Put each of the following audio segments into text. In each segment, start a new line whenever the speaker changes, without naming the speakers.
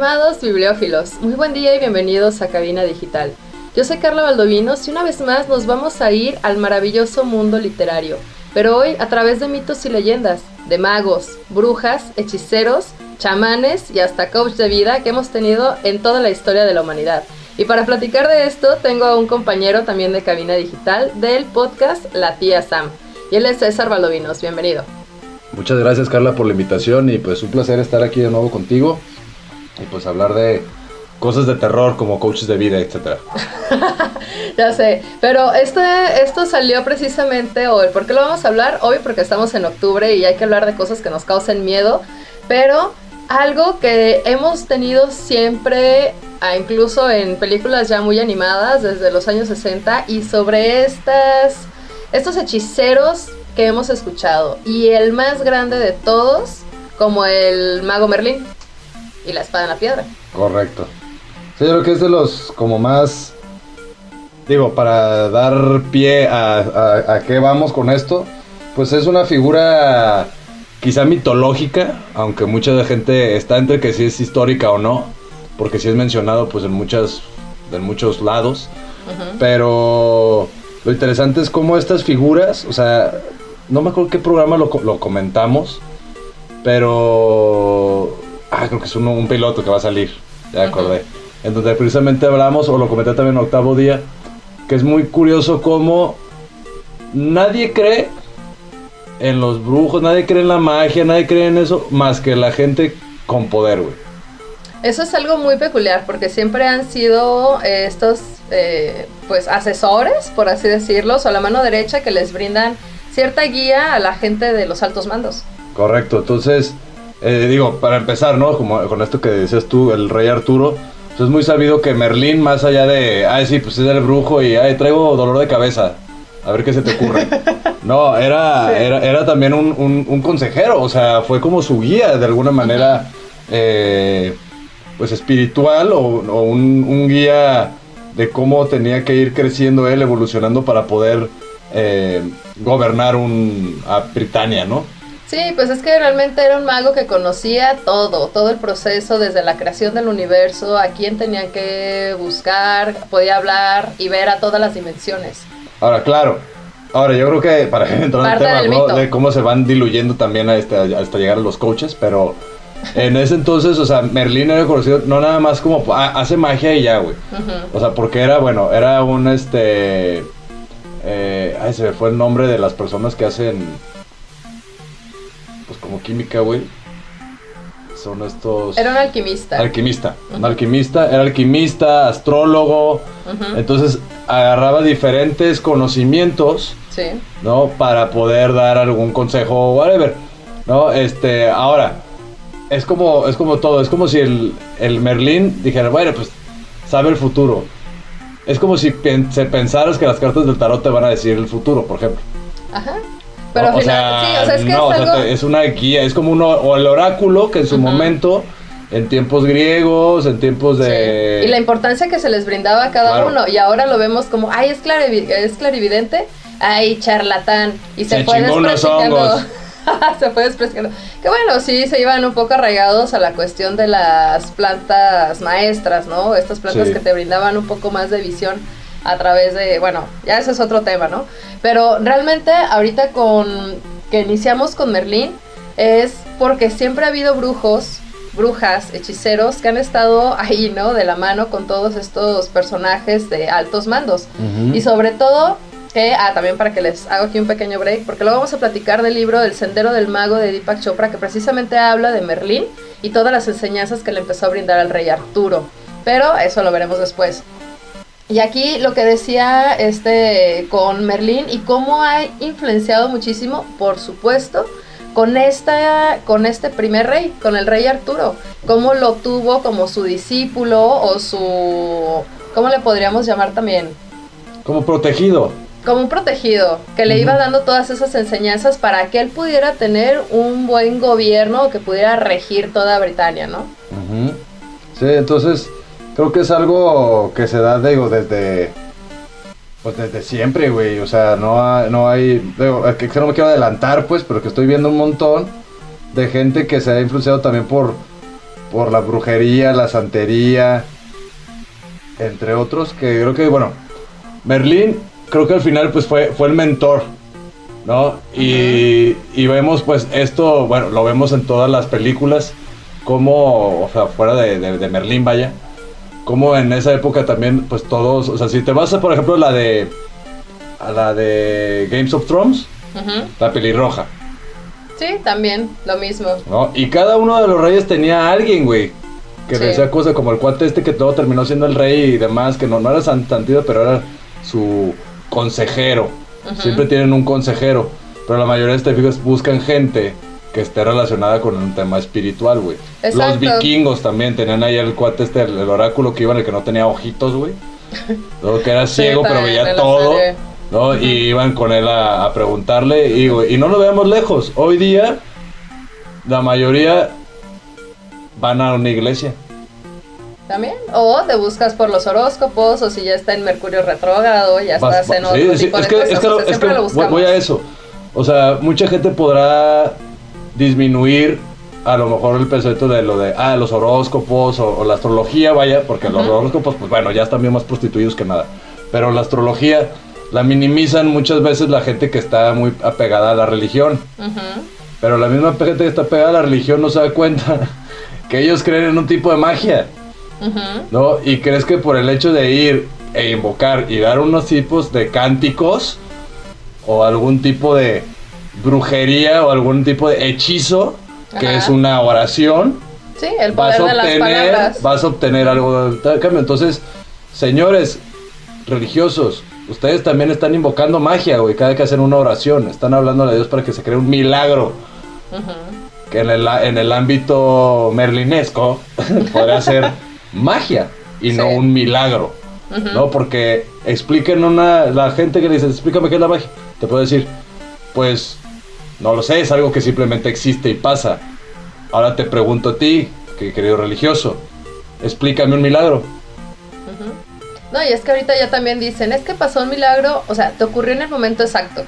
Estimados bibliófilos, muy buen día y bienvenidos a Cabina Digital. Yo soy Carla Valdovinos y una vez más nos vamos a ir al maravilloso mundo literario, pero hoy a través de mitos y leyendas, de magos, brujas, hechiceros, chamanes y hasta coach de vida que hemos tenido en toda la historia de la humanidad. Y para platicar de esto tengo a un compañero también de Cabina Digital del podcast La Tía Sam. Y él es César Valdovinos, bienvenido.
Muchas gracias Carla por la invitación y pues un placer estar aquí de nuevo contigo y pues hablar de cosas de terror como coaches de vida, etcétera.
ya sé, pero este, esto salió precisamente hoy. ¿Por qué lo vamos a hablar? Hoy porque estamos en octubre y hay que hablar de cosas que nos causen miedo, pero algo que hemos tenido siempre, ah, incluso en películas ya muy animadas desde los años 60, y sobre estas, estos hechiceros que hemos escuchado. Y el más grande de todos, como el mago Merlín y la espada en la piedra.
Correcto. Sí, yo creo que es de los como más... Digo, para dar pie a, a, qué vamos con esto, pues es una figura quizá mitológica, aunque mucha gente está entre que si es histórica o no, porque si es mencionado pues en muchas en muchos lados, pero lo interesante es cómo estas figuras, o sea, no me acuerdo qué programa lo, lo comentamos, pero Ah, creo que es un, piloto que va a salir. Ya acordé. En donde precisamente hablamos, o lo comenté también en octavo día, que es muy curioso cómo nadie cree en los brujos, nadie cree en la magia, nadie cree en eso, más que la gente con poder, güey.
Eso es algo muy peculiar porque siempre han sido eh, estos, eh, pues, asesores, por así decirlo, o la mano derecha que les brindan cierta guía a la gente de los altos mandos.
Correcto, entonces eh, digo, para empezar, ¿no? Como con esto que decías tú, el rey Arturo, pues es muy sabido que Merlín, más allá de, ay, sí, pues es el brujo y, ay, traigo dolor de cabeza, a ver qué se te ocurre. No, era, era, era, también un, un, consejero, o sea, fue como su guía de alguna manera, eh, pues espiritual o, un, un, guía de cómo tenía que ir creciendo él, evolucionando para poder eh, gobernar un, a Britania, ¿no?
Sí, pues es que realmente era un mago que conocía todo, todo el proceso desde la creación del universo, a quién tenían que buscar, podía hablar y ver a todas las dimensiones.
Ahora, claro, ahora yo creo que para entrar en el tema de cómo se van diluyendo también este, hasta llegar a los coaches, pero en ese entonces, o sea, Merlín era conocido no nada más como ah, hace magia y ya, güey. O sea, porque era, bueno, era un este... Eh, ay, se me fue el nombre de las personas que hacen pues como química, güey. Son estos...
Era un alquimista.
Alquimista. Un alquimista, era alquimista, astrólogo. Entonces agarraba diferentes conocimientos. Sí. ¿No? Para poder dar algún consejo o whatever. ¿No? Este, ahora, es como, es como todo. Es como si el, el Merlín dijera, bueno, pues sabe el futuro. Es como si pensaras que las cartas del tarot te van a decir el futuro, por ejemplo.
Ajá. Pero al final, sí, o sea, es que
es, algo... es una guía, es como uno, o el oráculo que en su momento, en tiempos griegos, en tiempos de...
Y la importancia que se les brindaba a cada uno, y ahora lo vemos como, ay, es, es clarividente, ay, charlatán, y se, fue despreciando. se fue despreciando. Que bueno, sí se iban un poco arraigados a la cuestión de las plantas maestras, ¿no? Estas plantas que te brindaban un poco más de visión a través de, bueno, ya ese es otro tema, ¿no? Pero realmente ahorita con que iniciamos con Merlín es porque siempre ha habido brujos, brujas, hechiceros que han estado ahí, ¿no? De la mano con todos estos personajes de altos mandos. Y sobre todo que, ah, también para que les haga aquí un pequeño break, porque luego vamos a platicar del libro del Sendero del Mago de Deepak Chopra, que precisamente habla de Merlín y todas las enseñanzas que le empezó a brindar al rey Arturo. Pero eso lo veremos después. Y aquí lo que decía este con Merlín y cómo ha influenciado muchísimo, por supuesto, con esta con este primer rey, con el rey Arturo, cómo lo tuvo como su discípulo o su ¿cómo le podríamos llamar también?
Como protegido.
Como un protegido, que le iba dando todas esas enseñanzas para que él pudiera tener un buen gobierno que pudiera regir toda Britania, ¿no?
Sí, entonces creo que es algo que se da, digo, desde pues desde siempre, güey. O sea, no, no hay. Digo, que no me quiero adelantar, pues, pero que estoy viendo un montón de gente que se ha influenciado también por, por la brujería, la santería, entre otros. Que creo que, bueno, Merlín, creo que al final, pues fue, fue el mentor, ¿no? Y, y vemos, pues, esto, bueno, lo vemos en todas las películas, como, o sea, fuera de, de Merlín, vaya como en esa época también, pues todos, o sea, si te vas a, por ejemplo, la de, a la de Games of Thrones, la pelirroja.
Sí, también, lo mismo.
Y cada uno de los reyes tenía a alguien, güey, que decía cosas como el cuate este que todo terminó siendo el rey y demás, que no, no era santido, pero era su consejero. Siempre tienen un consejero, pero la mayoría de estos buscan gente que esté relacionada con un tema espiritual, güey. Los vikingos también tenían ahí el cuate este, el, oráculo que iba en el que no tenía ojitos, güey. que era ciego, pero veía todo. ¿no? Y iban con él a, preguntarle. Y, y no lo veamos lejos. Hoy día, la mayoría van a una iglesia.
También. O te buscas por los horóscopos, o si ya está en Mercurio retrógrado, ya estás en otro sí, tipo es que, Es
que, es que voy a eso. O sea, mucha gente podrá disminuir a lo mejor el peso de lo de ah, los horóscopos o, la astrología, vaya, porque los horóscopos, pues bueno, ya están bien más prostituidos que nada. Pero la astrología la minimizan muchas veces la gente que está muy apegada a la religión. Pero la misma gente que está apegada a la religión no se da cuenta que ellos creen en un tipo de magia. ¿No? Y crees que por el hecho de ir e invocar y dar unos tipos de cánticos o algún tipo de brujería o algún tipo de hechizo, que es una oración.
Sí, el poder vas a obtener,
Vas a obtener algo de cambio. Entonces, señores religiosos, ustedes también están invocando magia, güey, cada que hacen una oración. Están hablando a Dios para que se cree un milagro. Que en el, en el ámbito merlinesco podría ser magia y no un milagro. ¿No? Porque expliquen una. La gente que dice, explícame qué es la magia. Te puedo decir, pues no lo sé, es algo que simplemente existe y pasa. Ahora te pregunto a ti, que querido religioso, explícame un milagro.
No, y es que ahorita ya también dicen, es que pasó un milagro, o sea, te ocurrió en el momento exacto.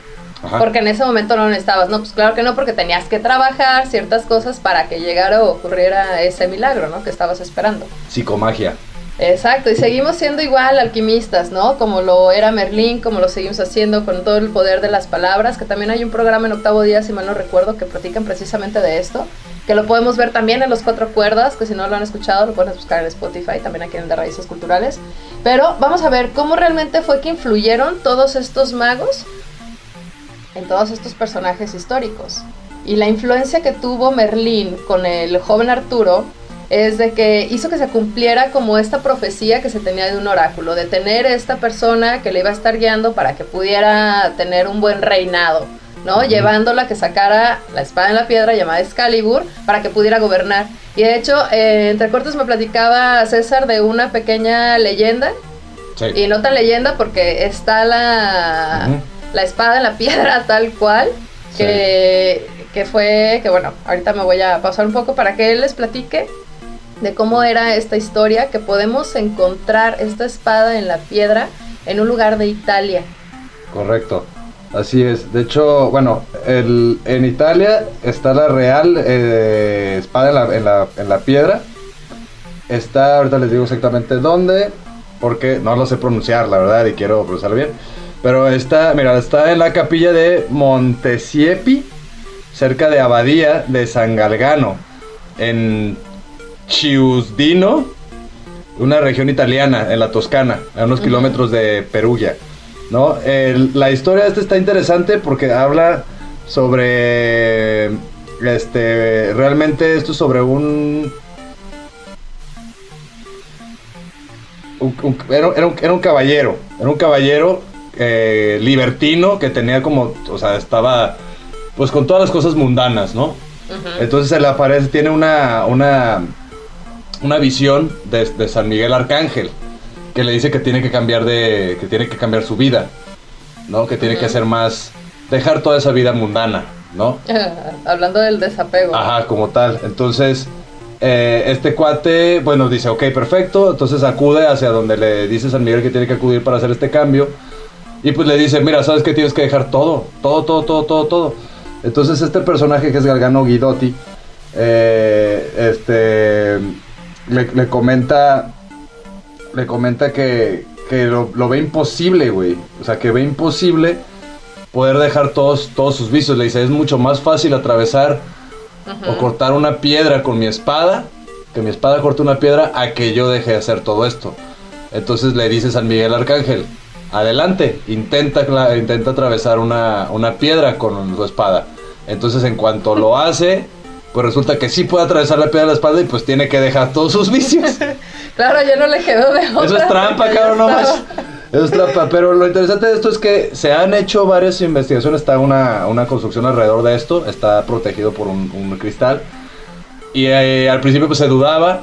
Porque en ese momento no lo necesitabas. No, pues claro que no, porque tenías que trabajar ciertas cosas para que llegara o ocurriera ese milagro, ¿no? Que estabas esperando.
Psicomagia.
Exacto, y seguimos siendo igual alquimistas, ¿no? Como lo era Merlín, como lo seguimos haciendo con todo el poder de las palabras, que también hay un programa en octavo día, si mal no recuerdo, que platican precisamente de esto, que lo podemos ver también en los cuatro cuerdas, que si no lo han escuchado lo pueden buscar en Spotify, también aquí en De Raíces Culturales. Pero vamos a ver cómo realmente fue que influyeron todos estos magos en todos estos personajes históricos. Y la influencia que tuvo Merlín con el joven Arturo es de que hizo que se cumpliera como esta profecía que se tenía de un oráculo, de tener esta persona que le iba a estar guiando para que pudiera tener un buen reinado, ¿no? Llevándola a que sacara la espada en la piedra llamada Excalibur para que pudiera gobernar. Y de hecho, eh, entre cortes me platicaba César de una pequeña leyenda, y no tan leyenda porque está la, la espada en la piedra tal cual, que, que fue, que bueno, ahorita me voy a pasar un poco para que él les platique de cómo era esta historia, que podemos encontrar esta espada en la piedra en un lugar de Italia.
Correcto, así es. De hecho, bueno, el, en Italia está la real eh, espada en la, en, la, piedra. Está, ahorita les digo exactamente dónde, porque no lo sé pronunciar, la verdad, y quiero pronunciarlo bien. Pero está, mira, está en la capilla de Montesiepi, cerca de Abadía de San Galgano, en Chiusdino, una región italiana en la Toscana, a unos kilómetros de Perugia. ¿no? la historia de este está interesante porque habla sobre este realmente esto es sobre un era, un, caballero, era un caballero eh, libertino que tenía como, o sea, estaba pues con todas las cosas mundanas, ¿no? Entonces se le aparece, tiene una, una, una visión de, de, San Miguel Arcángel que le dice que tiene que cambiar de, que tiene que cambiar su vida, ¿no? Que tiene que ser más, dejar toda esa vida mundana, ¿no?
Hablando del desapego.
Ajá, como tal. Entonces, eh, este cuate, bueno, dice, ok, perfecto. Entonces acude hacia donde le dice San Miguel que tiene que acudir para hacer este cambio. Y pues le dice, mira, sabes que tienes que dejar todo, todo, todo, todo, todo, todo. Entonces este personaje que es Galgano Guidotti, eh, este, le, comenta, le comenta que, lo, lo, ve imposible, güey. O sea, que ve imposible poder dejar todos, todos sus vicios. Le dice, es mucho más fácil atravesar o cortar una piedra con mi espada, que mi espada corte una piedra, a que yo deje de hacer todo esto. Entonces le dice San Miguel Arcángel, adelante, intenta, intenta atravesar una, una piedra con su espada. Entonces en cuanto lo hace, pues resulta que sí puede atravesar la piedra de la espada y pues tiene que dejar todos sus vicios.
claro, ya no le quedó de otra.
Eso es trampa, cabrón, no más. Eso es trampa. Pero lo interesante de esto es que se han hecho varias investigaciones. Está una, una construcción alrededor de esto. Está protegido por un, un cristal. Y eh, al principio pues se dudaba.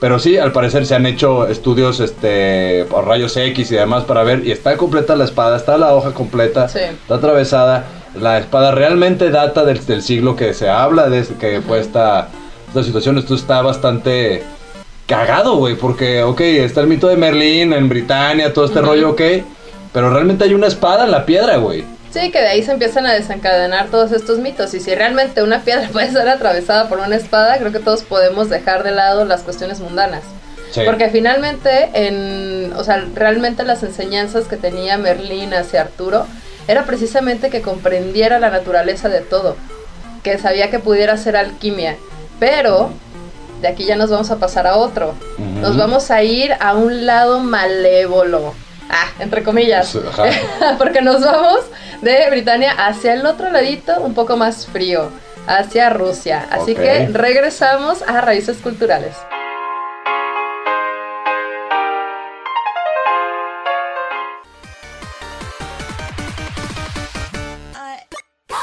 Pero sí, al parecer se han hecho estudios este, por rayos X y demás para ver. Y está completa la espada, está la hoja completa, está atravesada. La espada realmente data del, del, siglo que se habla, de que fue esta, esta situación. Esto está bastante cagado, güey, porque, ok, está el mito de Merlín en Britania, todo este rollo, ok, pero realmente hay una espada en la piedra, güey.
Sí, que de ahí se empiezan a desencadenar todos estos mitos. Y si realmente una piedra puede ser atravesada por una espada, creo que todos podemos dejar de lado las cuestiones mundanas. Porque finalmente, en, o sea, realmente las enseñanzas que tenía Merlín hacia Arturo era precisamente que comprendiera la naturaleza de todo, que sabía que pudiera ser alquimia, pero de aquí ya nos vamos a pasar a otro. Nos vamos a ir a un lado malévolo. Ah, entre comillas. Porque nos vamos de Britania hacia el otro ladito, un poco más frío, hacia Rusia. Así que regresamos a raíces culturales.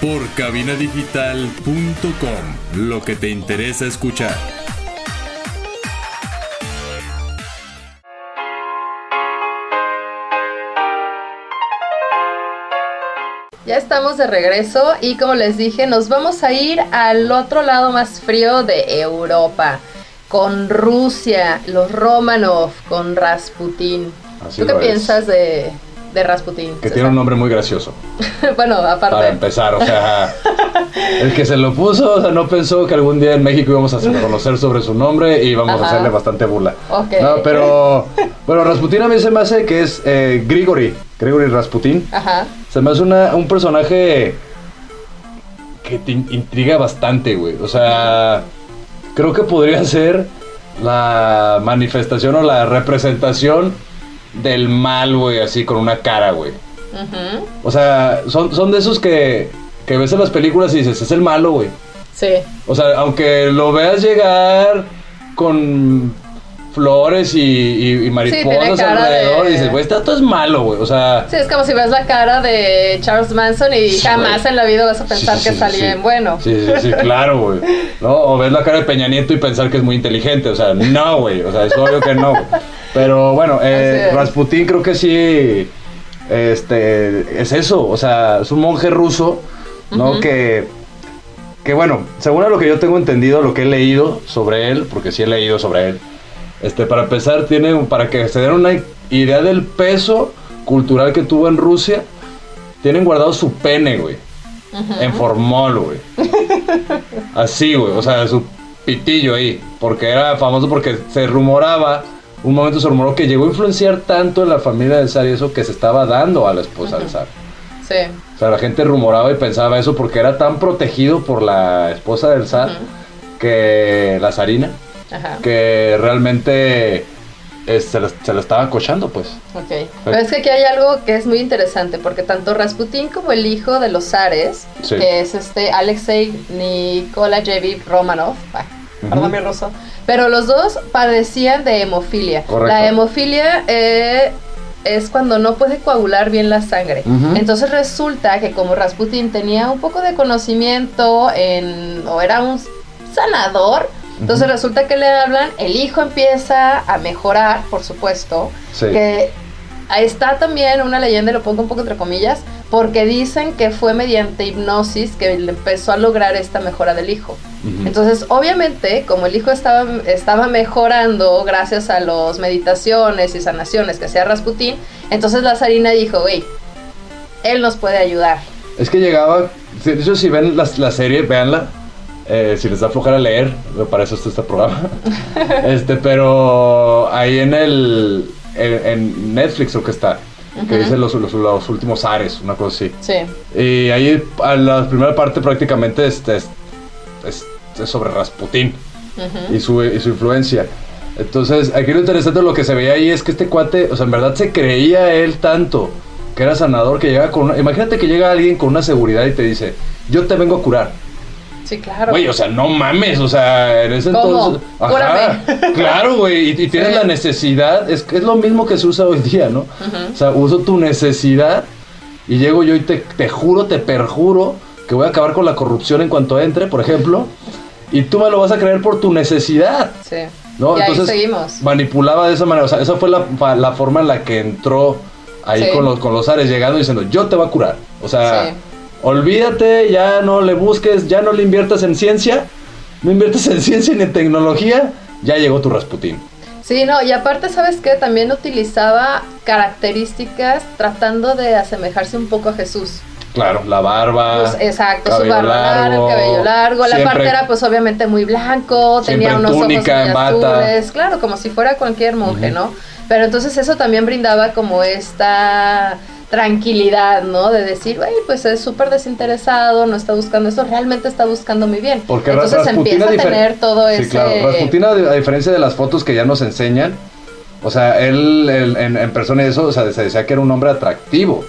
Por cabinadigital.com, lo que te interesa escuchar.
Ya estamos de regreso y como les dije, nos vamos a ir al otro lado más frío de Europa, con Rusia, los Romanov, con Rasputín. ¿Tú qué piensas de, de Rasputín?
Que tiene un nombre muy gracioso.
bueno, aparte.
Para empezar, o sea, el que se lo puso, o sea, no pensó que algún día en México íbamos a conocer sobre su nombre y íbamos a hacerle bastante burla. No, pero, bueno, Rasputín a mí se me hace que es eh, Grigori, Grigori Rasputín. Ajá. Se me hace un personaje que te intriga bastante, güey. O sea, creo que podría ser la manifestación o la representación del mal, güey, así con una cara, güey. O sea, son, son de esos que, que ves en las películas y dices, es el malo, güey.
Sí.
O sea, aunque lo veas llegar con flores y, mariposas alrededor y dices, güey, esto es malo, güey. O sea.
Sí, es como si ves la cara de Charles Manson y jamás en la vida vas a pensar que está bien bueno.
Sí, sí, sí, claro, güey. ¿No? O ves la cara de Peña Nieto y pensar que es muy inteligente. O sea, no, güey. O sea, es obvio que no. Pero bueno, eh, Rasputín creo que sí. Este. Es eso. O sea, es un monje ruso, ¿no? Que. Que bueno, según lo que yo tengo entendido, lo que he leído sobre él, porque sí he leído sobre él este, para empezar, tiene, para que se den una idea del peso cultural que tuvo en Rusia, tienen guardado su pene, güey. En formol, güey. Así, güey. O sea, su pitillo ahí. Porque era famoso porque se rumoraba, un momento se rumoró que llegó a influenciar tanto en la familia del zar y eso que se estaba dando a la esposa del zar.
Sí.
O sea, la gente rumoraba y pensaba eso porque era tan protegido por la esposa del zar que la zarina,
Ajá.
que realmente se, la, se estaba cochando, pues.
Ok. Pero es que aquí hay algo que es muy interesante, porque tanto Rasputín como el hijo de los zares,
Sí.
que es este Alexei Nikolaevich Romanov, ah, perdón mi ruso, pero los dos padecían de hemofilia.
Correcto.
La hemofilia eh, es cuando no puede coagular bien la sangre. Entonces resulta que como Rasputín tenía un poco de conocimiento en, o era un sanador, entonces resulta que le hablan, el hijo empieza a mejorar, por supuesto,
Sí.
que está también una leyenda, lo pongo un poco entre comillas, porque dicen que fue mediante hipnosis que empezó a lograr esta mejora del hijo.
Ujú.
Entonces, obviamente, como el hijo estaba, estaba mejorando gracias a las meditaciones y sanaciones que hacía Rasputín, entonces la zarina dijo, güey, él nos puede ayudar.
Es que llegaba, de hecho si ven la, la serie, véanla, eh, si les da flojera leer, para eso está este programa. este, pero ahí en el, en, en Netflix creo que está, que
Ujú.
dice los, los, los últimos Ares, una cosa así.
Sí,
Y ahí a la primera parte prácticamente este, es, es- es sobre Rasputín
ujú,
y su, y su influencia. Entonces, aquí lo interesante de lo que se veía ahí es que este cuate, o sea, en verdad se creía él tanto que era sanador, que llega con una... Imagínate que llega alguien con una seguridad y te dice, yo te vengo a curar.
Sí, claro.
Güey, o sea, no mames, o sea, en ese
¿Cómo?
entonces... Ajá,
Cúrame.
claro, güey, y, y tienes
Sí.
la necesidad, es, es lo mismo que se usa hoy día, ¿no? O sea, uso tu necesidad y llego yo y te, te juro, te perjuro que voy a acabar con la corrupción en cuanto entre, por ejemplo, y tú me lo vas a creer por tu necesidad.
Sí.
¿no?
y
Entonces
ahí seguimos.
manipulaba de esa manera, o sea, esa fue la, la forma en la que entró ahí
Sí.
con, los, con los ares, llegando y diciendo, yo te voy a curar. O sea,
Sí.
Olvídate, ya no le busques, ya no le inviertas en ciencia, no inviertas en ciencia ni en tecnología, ya llegó tu Rasputín.
Sí, no, y aparte, ¿sabes qué? También utilizaba características tratando de asemejarse un poco a Jesús.
Claro, la barba.
Pues, exacto, su barba larga, el cabello largo. La parte era pues obviamente muy blanco, tenía
en
unos
túnica,
ojos muy azules, claro, como si fuera cualquier monje, ¿no? Pero entonces eso también brindaba como esta tranquilidad, ¿no? De decir, güey, pues es súper desinteresado, no está buscando eso, realmente está buscando mi bien.
Porque
entonces
Rasputin
empieza a tener todo
sí,
ese...
claro. Rasputin, a a diferencia de las fotos que ya nos enseñan, o sea, él, él en, en persona y eso, o sea, se decía que era un hombre atractivo.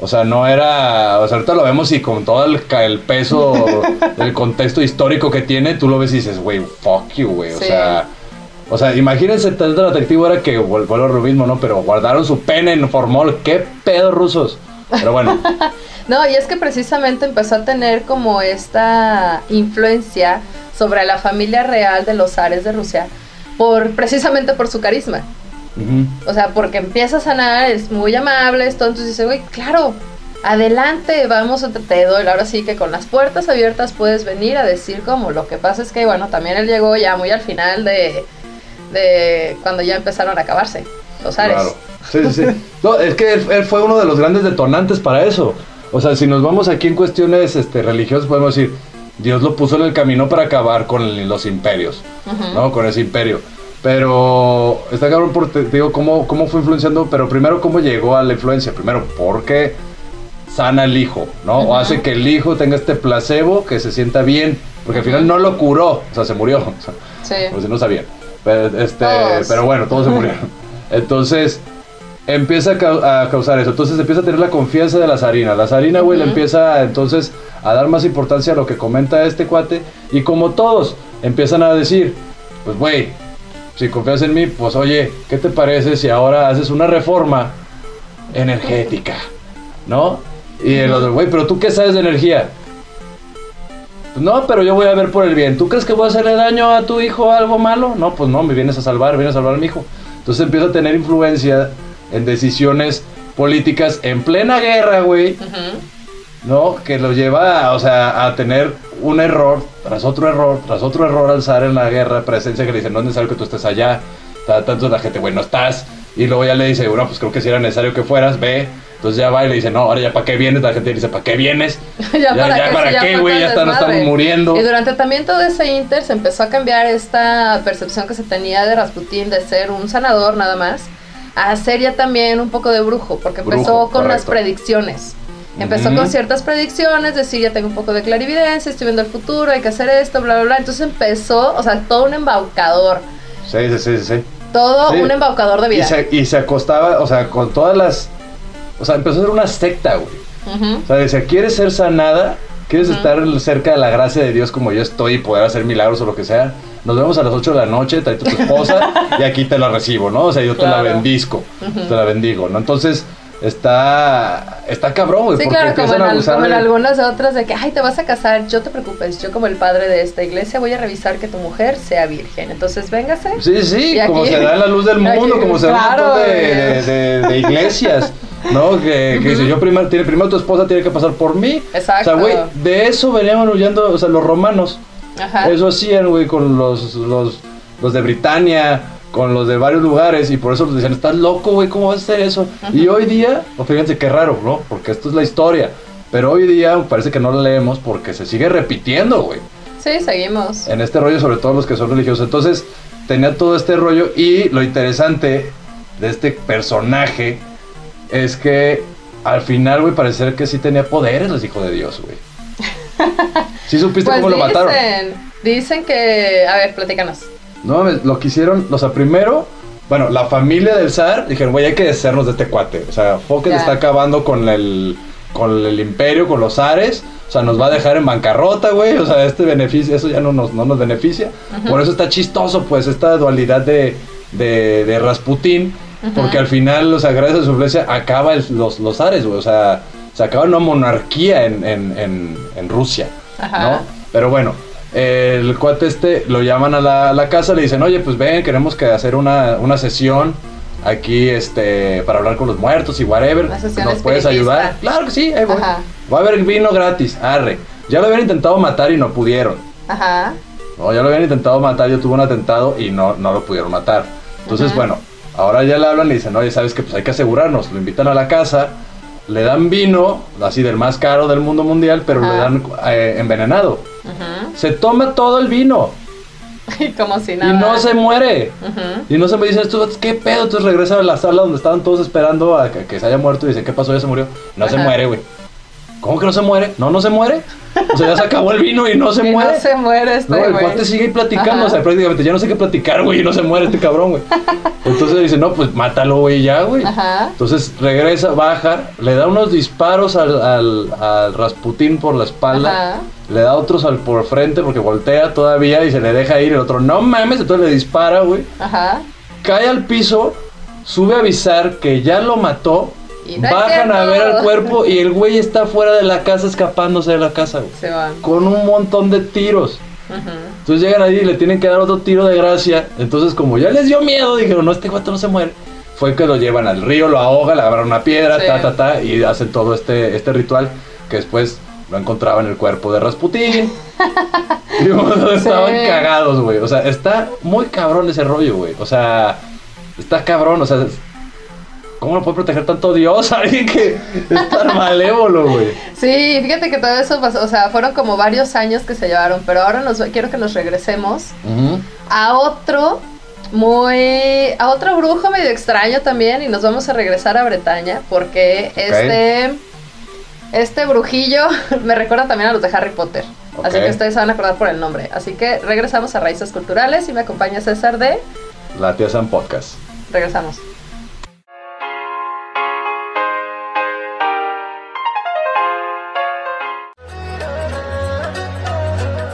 O sea, no era. O sea, ahorita lo vemos y con todo el, el peso del contexto histórico que tiene, tú lo ves y dices, güey, fuck you, güey. O
Sí.
sea. O sea, imagínense tan tan atractivo era que vuel- vuelvo lo mismo, ¿no? Pero guardaron su pene en formol. ¿Qué pedo rusos? Pero bueno,
No, y es que precisamente empezó a tener como esta influencia sobre la familia real de los zares de Rusia, por, precisamente por su carisma. O sea, porque empieza a sanar, es muy amable, esto, entonces dice, güey, claro, adelante, vamos, te doy, ahora sí que con las puertas abiertas puedes venir a decir como, lo que pasa es que, bueno, también él llegó ya muy al final de, de cuando ya empezaron a acabarse los zares.
claro. Sí, sí, sí. No, es que él, él fue uno de los grandes detonantes para eso. O sea, si nos vamos aquí en cuestiones este, religiosas, podemos decir, Dios lo puso en el camino para acabar con los imperios. ¿no? Con ese imperio. Pero está cabrón porque te digo cómo, cómo fue influenciando, pero primero cómo llegó a la influencia. Primero, porque sana el hijo, ¿no? O hace que el hijo tenga este placebo, que se sienta bien, porque al final no lo curó, o sea, se murió, o sea,
Sí.
por si no sabían. Pero, este,
Todos.
pero bueno, todos se murieron. Entonces, empieza a, cau- a causar eso. Entonces empieza a tener la confianza de la zarina. La zarina, güey, le empieza entonces a dar más importancia a lo que comenta este cuate. Y como todos empiezan a decir, pues, güey, si confías en mí, pues, oye, ¿qué te parece si ahora haces una reforma energética? ¿No? Y el otro, güey, pero tú qué sabes de energía? Pues no, pero yo voy a ver por el bien. ¿Tú crees que voy a hacerle daño a tu hijo algo malo? No, pues no, me vienes a salvar, vienes a salvar a mi hijo. Entonces empieza a tener influencia en decisiones políticas en plena guerra, güey. ¿no? Que lo lleva, o sea, a tener un error tras otro error, tras otro error al zar en la guerra, presencia que le dice, no es necesario que tú estés allá, ta- tanto la gente, güey, no estás. Y luego ya le dice, bueno, pues creo que si era necesario que fueras, ve. Entonces ya va y le dice, no, ahora ya para qué vienes, la gente le dice, ¿para qué vienes?
ya, para
ya
qué,
para
ya
qué, güey, ya
el
están, están muriendo.
Y durante también todo ese inter se empezó a cambiar esta percepción que se tenía de Rasputín de ser un sanador nada más, a ser ya también un poco de brujo, porque empezó con las predicciones. Empezó con ciertas predicciones, decir, ya tengo un poco de clarividencia, estoy viendo el futuro, hay que hacer esto, bla, bla, bla. Entonces empezó, o sea, todo un embaucador.
Sí, sí, sí, sí.
Todo un embaucador de vida.
Y se, y se acostaba, o sea, con todas las... O sea, empezó a ser una secta, güey. O sea, decía, ¿quieres ser sanada? ¿Quieres estar cerca de la gracia de Dios como yo estoy y poder hacer milagros o lo que sea? Nos vemos a las 8 de la noche, trae tu esposa y aquí te la recibo, ¿no? O sea, yo te la bendizco, te la bendigo, ¿no? Entonces, está está cabrón, güey.
Sí, claro, como en, algunas otras de que, ay, te vas a casar, yo te preocupes, yo como el padre de esta iglesia voy a revisar que tu mujer sea virgen. Entonces, véngase.
Sí, sí, como se da la luz del mundo, como se da de, de, iglesias. ¿no? Que, que dice, yo primero, tiene, primero tu esposa tiene que pasar por mí.
Exacto.
O sea, güey, de eso venían huyendo, o sea, los romanos. Ajá. Eso hacían, güey, con los, los, los de Britania, con los de varios lugares y por eso les decían, estás loco, güey, ¿cómo vas a hacer eso? Y hoy día, o fíjense qué raro, ¿no? Porque esto es la historia. Pero hoy día parece que no lo leemos porque se sigue repitiendo, güey.
Sí, seguimos.
En este rollo, sobre todo los que son religiosos. Entonces, tenía todo este rollo y lo interesante de este personaje es que al final, güey, parece que sí tenía poderes los hijos de Dios, güey. ¿Sí supiste pues cómo lo mataron?
Dicen que... A ver, platícanos.
No, lo quisieron, o sea, primero, bueno, la familia del zar dijeron, güey, hay que deshacernos de este cuate. O sea, Fokker está acabando con el, con el imperio, con los zares. O sea, nos va a dejar en bancarrota, güey. O sea, este beneficio, eso ya no nos, no nos beneficia. Por eso está chistoso, pues, esta dualidad de, de, de Rasputín. Porque al final, o sea, gracias a su iglesia, acaba los, los zares, güey. O sea, se acaba una monarquía en, en, en, en Rusia, ¿no? Pero bueno, el cuate este lo llaman a la, casa, le dicen, oye, pues ven, queremos que hacer una, una sesión aquí este para hablar con los muertos y whatever. ¿Nos puedes ayudar? Claro que sí, ahí voy. Va a haber vino gratis, arre. Ya lo habían intentado matar y no pudieron.
Ajá.
No, ya lo habían intentado matar, yo tuve un atentado y no, no lo pudieron matar. Entonces, bueno, ahora ya le hablan y dicen, oye, ¿sabes que Pues hay que asegurarnos. Lo invitan a la casa, le dan vino, así del más caro del mundo mundial, pero le dan eh, envenenado. Se toma todo el vino.
Como si nada.
Y no se muere. Y no se me dice, esto, ¿qué pedo? Entonces regresa a la sala donde estaban todos esperando a que, se haya muerto y dice, ¿qué pasó? Ya se murió. No se muere, güey. ¿Cómo que no se muere? No, no se muere. O sea, ya se acabó el vino y no se muere.
No se muere este,
No, el cuate sigue platicando. O sea, prácticamente ya no sé qué platicar, güey, y no se muere este cabrón, güey. Entonces dice, no, pues mátalo, güey, ya, güey. Ajá. Entonces regresa, baja, le da unos disparos al, al, al Rasputín por la espalda. Ajá. Le da otros al por frente porque voltea todavía y se le deja ir. El otro, no mames, entonces le dispara, güey. Ajá. Cae al piso, sube a avisar que ya lo mató Bajan a ver al cuerpo y el güey está fuera de la casa escapándose de la casa,
Se van.
Con un montón de tiros. Entonces llegan ahí y le tienen que dar otro tiro de gracia. Entonces, como ya les dio miedo, dijeron, no, este guato no se muere. Fue que lo llevan al río, lo ahoga, le abran una piedra, ta, ta, ta, y hacen todo este, este ritual que después lo encontraban en el cuerpo de Rasputín. y estaban cagados, güey. O sea, está muy cabrón ese rollo, güey. O sea, está cabrón, o sea, ¿Cómo lo puede proteger tanto Dios? Alguien que es tan malévolo, güey.
Sí, fíjate que todo eso pasó, o sea, fueron como varios años que se llevaron, pero ahora nos, quiero que nos regresemos a otro muy a otro brujo medio extraño también y nos vamos a regresar a Bretaña porque este este brujillo me recuerda también a los de Harry Potter. Así que ustedes se van a acordar por el nombre. Así que regresamos a Raíces Culturales y me acompaña César de
La Tía San Podcast.
Regresamos.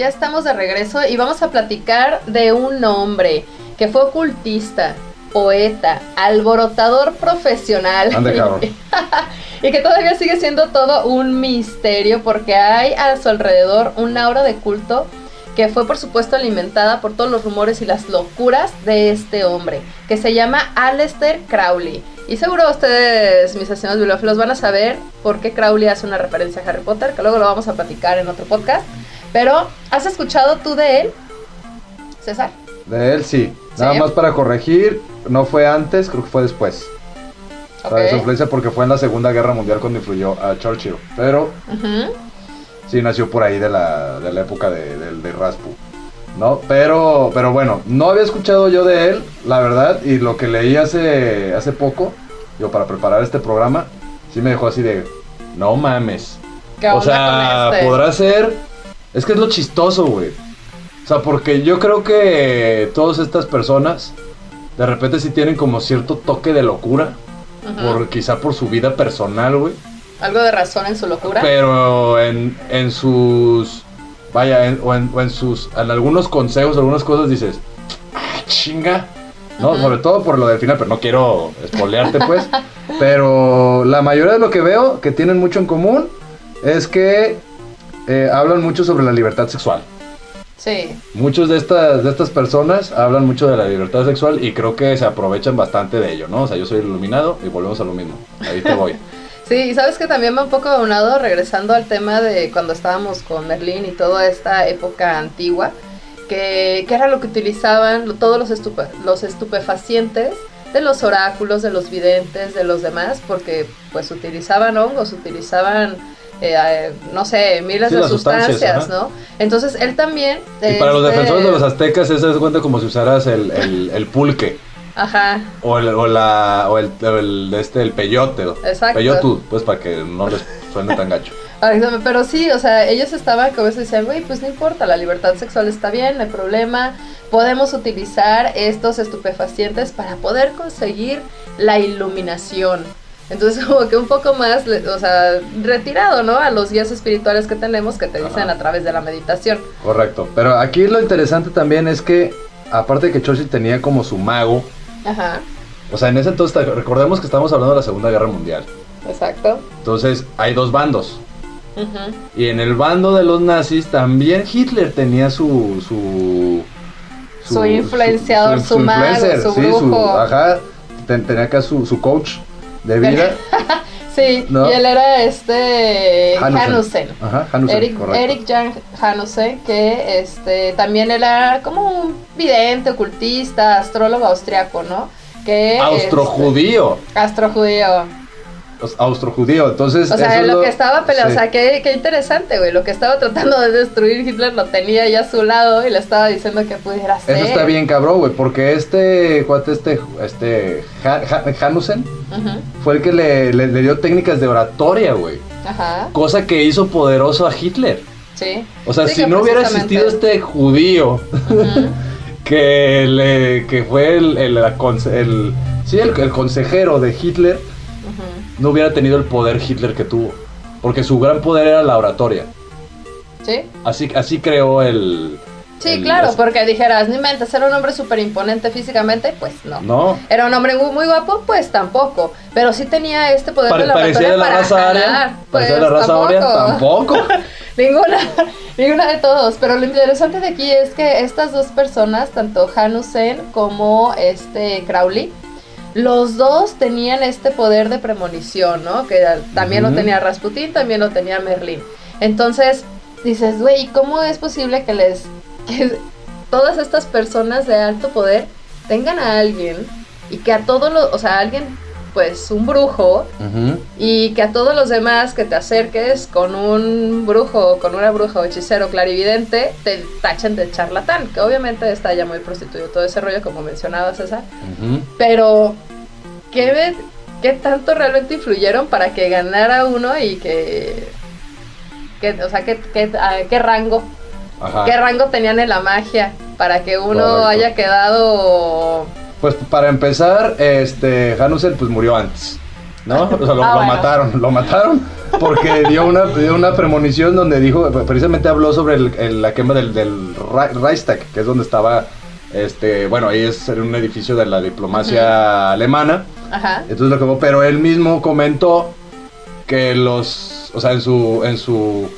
Ya estamos de regreso y vamos a platicar de un hombre que fue ocultista, poeta, alborotador profesional. y que todavía sigue siendo todo un misterio porque hay a su alrededor un aura de culto que fue por supuesto alimentada por todos los rumores y las locuras de este hombre, que se llama Aleister Crowley. Y seguro ustedes, mis estimados bibliófilos, van a saber por qué Crowley hace una referencia a Harry Potter, que luego lo vamos a platicar en otro podcast. Pero, ¿has escuchado tú de él, César?
De él sí. Nada más para corregir, no fue antes, creo que fue después. Okay. su influencia porque fue en la Segunda Guerra Mundial cuando influyó a Churchill. Pero sí nació por ahí de la, de la época de, de, Raspu. ¿No? Pero, pero bueno, no había escuchado yo de él, la verdad, y lo que leí hace, hace poco, yo para preparar este programa, sí me dejó así de, no mames. o sea, este? podrá ser, es que es lo chistoso, güey. O sea, porque yo creo que todas estas personas, de repente sí tienen como cierto toque de locura por, quizá por su vida personal, güey.
Algo de razón en su locura.
Pero en, en sus. Vaya, o, en, sus. En algunos consejos, algunas cosas dices. ¡Ah, chinga! ¿no? Sobre todo por lo del final, pero no quiero espolearte, pues. pero la mayoría de lo que veo que tienen mucho en común es que eh, hablan mucho sobre la libertad sexual.
Sí.
Muchos de estas, de estas personas hablan mucho de la libertad sexual y creo que se aprovechan bastante de ello, ¿no? O sea, yo soy iluminado y volvemos a lo mismo. Ahí te voy.
sí, y sabes que también va un poco aunado, regresando al tema de cuando estábamos con Merlín y toda esta época antigua, que, que era lo que utilizaban todos los, los estupefacientes de los oráculos, de los videntes, de los demás, porque pues utilizaban hongos, utilizaban eh, no sé, miles de sustancias, ¿no? Entonces él también...
Y para los este defensores de los aztecas, eso se cuenta como si usaras el, el, pulque.
Ajá.
O el, o la, o el, el, este, el peyote. Exacto. Peyotu, pues para que no les suene tan gacho.
Pero sí, o sea, ellos estaban como se decían, güey, pues no importa, la libertad sexual está bien, no hay problema, podemos utilizar estos estupefacientes para poder conseguir la iluminación. Entonces como que un poco más, o sea, retirado, ¿no? A los guías espirituales que tenemos que te dicen a través de la meditación.
Correcto. Pero aquí lo interesante también es que, aparte de que Churchill tenía como su mago, Ajá. o sea, en ese entonces, recordemos que estamos hablando de la Segunda Guerra Mundial.
Exacto.
Entonces, hay dos bandos. Y en el bando de los nazis también Hitler tenía su...
Su, su, influenciador, su, mago, su brujo.
ajá, tenía acá su, su coach de vida.
sí, y él era este Hanusen. Ajá, Hanusen Eric, Eric Jan Hanusen, que este también era como un vidente, ocultista, astrólogo austriaco, ¿no? Que
Austrojudío.
Este, astrojudío
austro-judío. Entonces,
o sea, lo, que estaba peleando, o sea, qué, qué interesante, güey. Lo que estaba tratando de destruir Hitler lo tenía ya a su lado y le estaba diciendo que pudiera hacer.
Eso está bien cabrón, güey, porque este cuate, este, este, Hanusen, fue el que le, le, dio técnicas de oratoria, güey. Ajá. Cosa que hizo poderoso a Hitler.
Sí.
O sea, si no hubiera existido este judío que le que fue el, el, el, sí, el consejero de Hitler no hubiera tenido el poder Hitler que tuvo. Porque su gran poder era la oratoria.
¿Sí?
Así, así creó el...
Sí, claro, porque dijeras, no inventes, era un hombre súper imponente físicamente, pues no.
No.
Era un hombre muy, guapo, pues tampoco. Pero sí tenía este poder de la oratoria
de la raza aria,
pues,
de la raza tampoco. tampoco.
ninguna, ninguna de todos. Pero lo interesante de aquí es que estas dos personas, tanto Hanusen como este Crowley, los dos tenían este poder de premonición, ¿no? Que también lo tenía Rasputin, también lo tenía Merlín. Entonces, dices, güey, ¿cómo es posible que les que todas estas personas de alto poder tengan a alguien y que a todos los, o sea, alguien pues un brujo y que a todos los demás que te acerques con un brujo, con una bruja o hechicero clarividente, te tachen de charlatán, que obviamente está ya muy prostituido todo ese rollo como mencionaba César, pero ¿qué, ¿qué tanto realmente influyeron para que ganara uno y que, o sea, qué, qué, rango? ¿Qué rango tenían en la magia para que uno haya quedado
pues para empezar, este Hanusen pues murió antes. ¿No? O sea, lo, ah, mataron, lo mataron porque dio una, dio una premonición donde dijo, precisamente habló sobre la quema del, del, Reichstag, que es donde estaba, este, bueno, ahí es un edificio de la diplomacia alemana. Ajá. Entonces lo pero él mismo comentó que los, o sea, en su, en su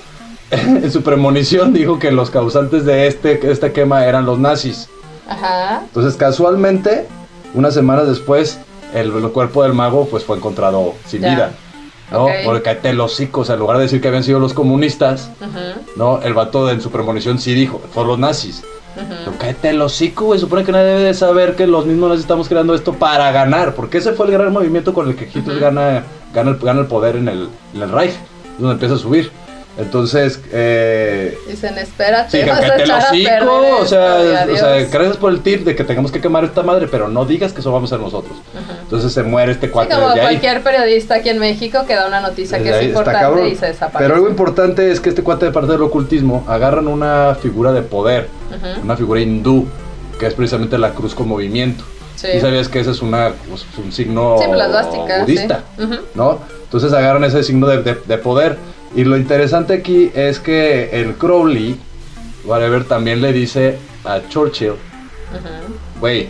en su premonición dijo que los causantes de este, esta quema eran los nazis. Ajá. Entonces, casualmente, unas semanas después, el, cuerpo del mago pues fue encontrado sin vida. ¿no? Porque te los hocico, en lugar de decir que habían sido los comunistas, ¿no? El vato en su premonición sí dijo, fueron los nazis. Uh cállate el hocico, güey. Supone que nadie debe de saber que los mismos nazis estamos creando esto para ganar. Porque ese fue el gran movimiento con el que Hitler gana, gana, el, gana el poder en el, en el Reich, donde empieza a subir. Entonces, eh,
dicen, espérate,
sí, vas a echar a perder o, sea, o sea, gracias por el tip de que tengamos que quemar esta madre, pero no digas que eso vamos a ser nosotros. Entonces se muere este cuate.
Sí, como cualquier periodista aquí en México que da una noticia que es importante y se desaparece.
Pero algo importante es que este cuate de parte del ocultismo agarran una figura de poder, una figura hindú, que es precisamente la cruz con movimiento. Sí. ¿Y sabías que ese es una, pues, un signo
sí,
budista? ¿No? Entonces agarran ese signo de, de poder y lo interesante aquí es que el Crowley, whatever, también le dice a Churchill, güey,